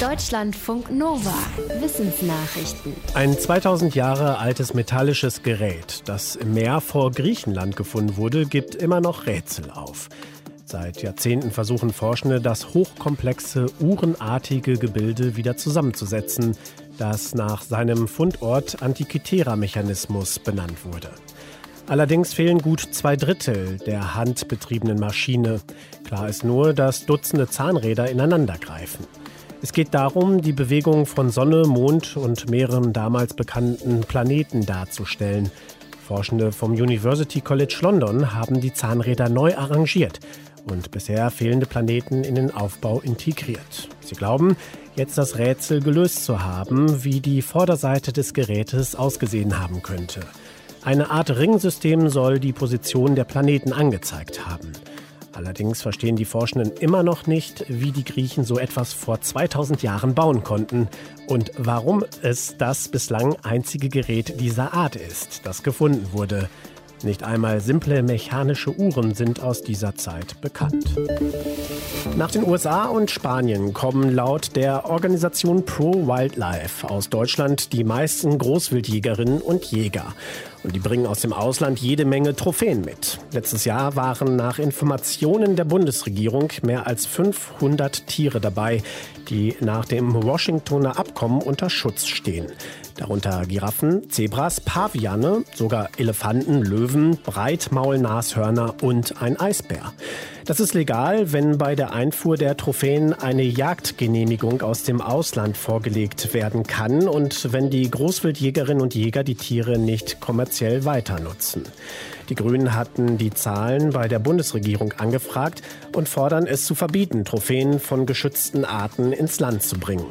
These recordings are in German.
Deutschlandfunk Nova. Wissensnachrichten. Ein 2000 Jahre altes metallisches Gerät, das im Meer vor Griechenland gefunden wurde, gibt immer noch Rätsel auf. Seit Jahrzehnten versuchen Forschende, das hochkomplexe, uhrenartige Gebilde wieder zusammenzusetzen, das nach seinem Fundort Antikythera-Mechanismus benannt wurde. Allerdings fehlen gut zwei Drittel der handbetriebenen Maschine. Klar ist nur, dass Dutzende Zahnräder ineinander greifen. Es geht darum, die Bewegung von Sonne, Mond und mehreren damals bekannten Planeten darzustellen. Forschende vom University College London haben die Zahnräder neu arrangiert und bisher fehlende Planeten in den Aufbau integriert. Sie glauben, jetzt das Rätsel gelöst zu haben, wie die Vorderseite des Gerätes ausgesehen haben könnte. Eine Art Ringsystem soll die Position der Planeten angezeigt haben. Allerdings verstehen die Forschenden immer noch nicht, wie die Griechen so etwas vor 2000 Jahren bauen konnten und warum es das bislang einzige Gerät dieser Art ist, das gefunden wurde. Nicht einmal simple mechanische Uhren sind aus dieser Zeit bekannt. Nach den USA und Spanien kommen laut der Organisation Pro Wildlife aus Deutschland die meisten Großwildjägerinnen und Jäger. Und die bringen aus dem Ausland jede Menge Trophäen mit. Letztes Jahr waren nach Informationen der Bundesregierung mehr als 500 Tiere dabei, die nach dem Washingtoner Abkommen unter Schutz stehen. Darunter Giraffen, Zebras, Paviane, sogar Elefanten, Löwen, Breitmaulnashörner und ein Eisbär. Das ist legal, wenn bei der Einfuhr der Trophäen eine Jagdgenehmigung aus dem Ausland vorgelegt werden kann und wenn die Großwildjägerinnen und Jäger die Tiere nicht kommerziell weiter nutzen. Die Grünen hatten die Zahlen bei der Bundesregierung angefragt und fordern es zu verbieten, Trophäen von geschützten Arten ins Land zu bringen.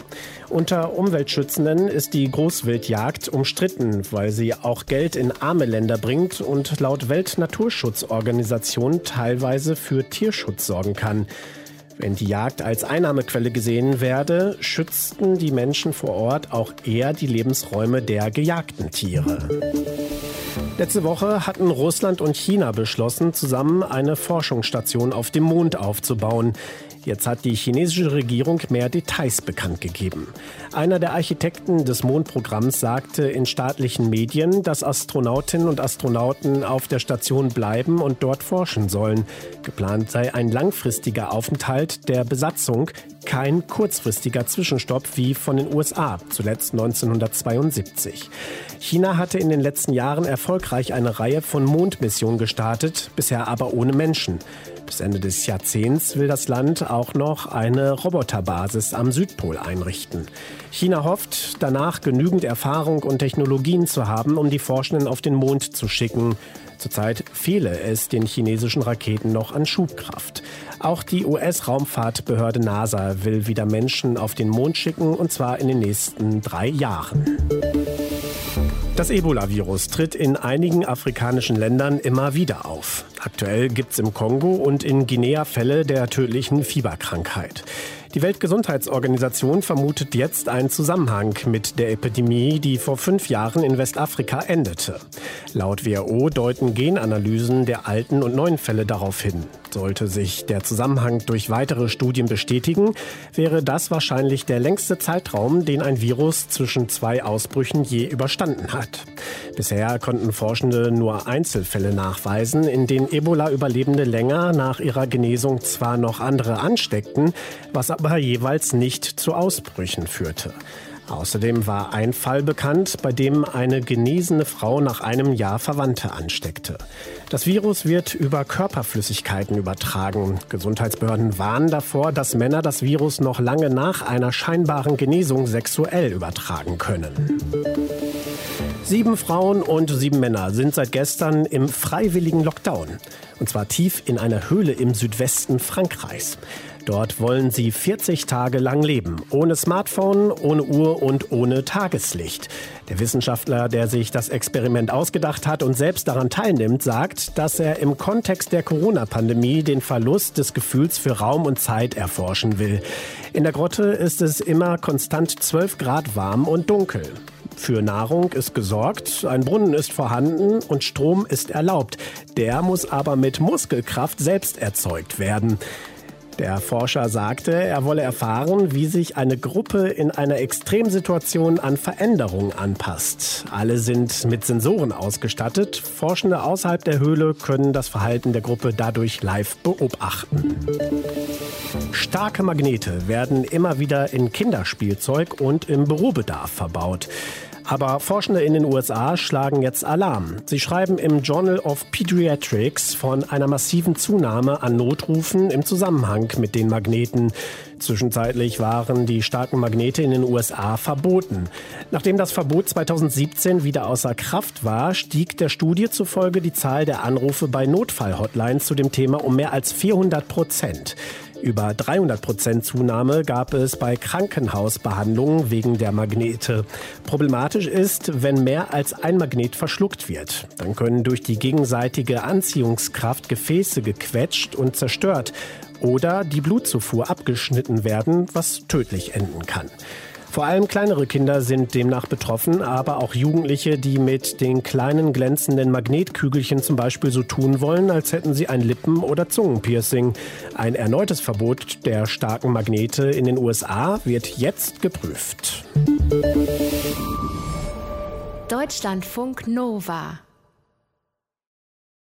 Unter Umweltschützenden ist die Großwildjagd umstritten, weil sie auch Geld in arme Länder bringt und laut Weltnaturschutzorganisation teilweise für Tierschutz sorgen kann. Wenn die Jagd als Einnahmequelle gesehen werde, schützten die Menschen vor Ort auch eher die Lebensräume der gejagten Tiere. Letzte Woche hatten Russland und China beschlossen, zusammen eine Forschungsstation auf dem Mond aufzubauen. Jetzt hat die chinesische Regierung mehr Details bekannt gegeben. Einer der Architekten des Mondprogramms sagte in staatlichen Medien, dass Astronautinnen und Astronauten auf der Station bleiben und dort forschen sollen. Geplant sei ein langfristiger Aufenthalt der Besatzung, kein kurzfristiger Zwischenstopp wie von den USA, zuletzt 1972. China hatte in den letzten Jahren erfolgreich eine Reihe von Mondmissionen gestartet, bisher aber ohne Menschen. Bis Ende des Jahrzehnts will das Land auch noch eine Roboterbasis am Südpol einrichten. China hofft, danach genügend Erfahrung und Technologien zu haben, um die Forschenden auf den Mond zu schicken. Zurzeit fehle es den chinesischen Raketen noch an Schubkraft. Auch die US-Raumfahrtbehörde NASA will wieder Menschen auf den Mond schicken, und zwar in den nächsten drei Jahren. Das Ebola-Virus tritt in einigen afrikanischen Ländern immer wieder auf. Aktuell gibt es im Kongo und in Guinea Fälle der tödlichen Fieberkrankheit. Die Weltgesundheitsorganisation vermutet jetzt einen Zusammenhang mit der Epidemie, die vor fünf Jahren in Westafrika endete. Laut WHO deuten Genanalysen der alten und neuen Fälle darauf hin. Sollte sich der Zusammenhang durch weitere Studien bestätigen, wäre das wahrscheinlich der längste Zeitraum, den ein Virus zwischen zwei Ausbrüchen je überstanden hat. Bisher konnten Forschende nur Einzelfälle nachweisen, in denen Ebola-Überlebende länger nach ihrer Genesung zwar noch andere ansteckten, was aber aber jeweils nicht zu Ausbrüchen führte. Außerdem war ein Fall bekannt, bei dem eine genesene Frau nach einem Jahr Verwandte ansteckte. Das Virus wird über Körperflüssigkeiten übertragen. Gesundheitsbehörden warnen davor, dass Männer das Virus noch lange nach einer scheinbaren Genesung sexuell übertragen können. Sieben Frauen und sieben Männer sind seit gestern im freiwilligen Lockdown. Und zwar tief in einer Höhle im Südwesten Frankreichs. Dort wollen sie 40 Tage lang leben. Ohne Smartphone, ohne Uhr und ohne Tageslicht. Der Wissenschaftler, der sich das Experiment ausgedacht hat und selbst daran teilnimmt, sagt, dass er im Kontext der Corona-Pandemie den Verlust des Gefühls für Raum und Zeit erforschen will. In der Grotte ist es immer konstant 12 Grad warm und dunkel. Für Nahrung ist gesorgt, ein Brunnen ist vorhanden und Strom ist erlaubt. Der muss aber mit Muskelkraft selbst erzeugt werden. Der Forscher sagte, er wolle erfahren, wie sich eine Gruppe in einer Extremsituation an Veränderungen anpasst. Alle sind mit Sensoren ausgestattet. Forschende außerhalb der Höhle können das Verhalten der Gruppe dadurch live beobachten. Starke Magnete werden immer wieder in Kinderspielzeug und im Bürobedarf verbaut. Aber Forschende in den USA schlagen jetzt Alarm. Sie schreiben im Journal of Pediatrics von einer massiven Zunahme an Notrufen im Zusammenhang mit den Magneten. Zwischenzeitlich waren die starken Magnete in den USA verboten. Nachdem das Verbot 2017 wieder außer Kraft war, stieg der Studie zufolge die Zahl der Anrufe bei Notfallhotlines zu dem Thema um mehr als 400 Prozent. Über 300 Prozent Zunahme gab es bei Krankenhausbehandlungen wegen der Magnete. Problematisch ist, wenn mehr als ein Magnet verschluckt wird. Dann können durch die gegenseitige Anziehungskraft Gefäße gequetscht und zerstört oder die Blutzufuhr abgeschnitten werden, was tödlich enden kann. Vor allem kleinere Kinder sind demnach betroffen, aber auch Jugendliche, die mit den kleinen glänzenden Magnetkügelchen zum Beispiel so tun wollen, als hätten sie ein Lippen- oder Zungenpiercing. Ein erneutes Verbot der starken Magnete in den USA wird jetzt geprüft. Deutschlandfunk Nova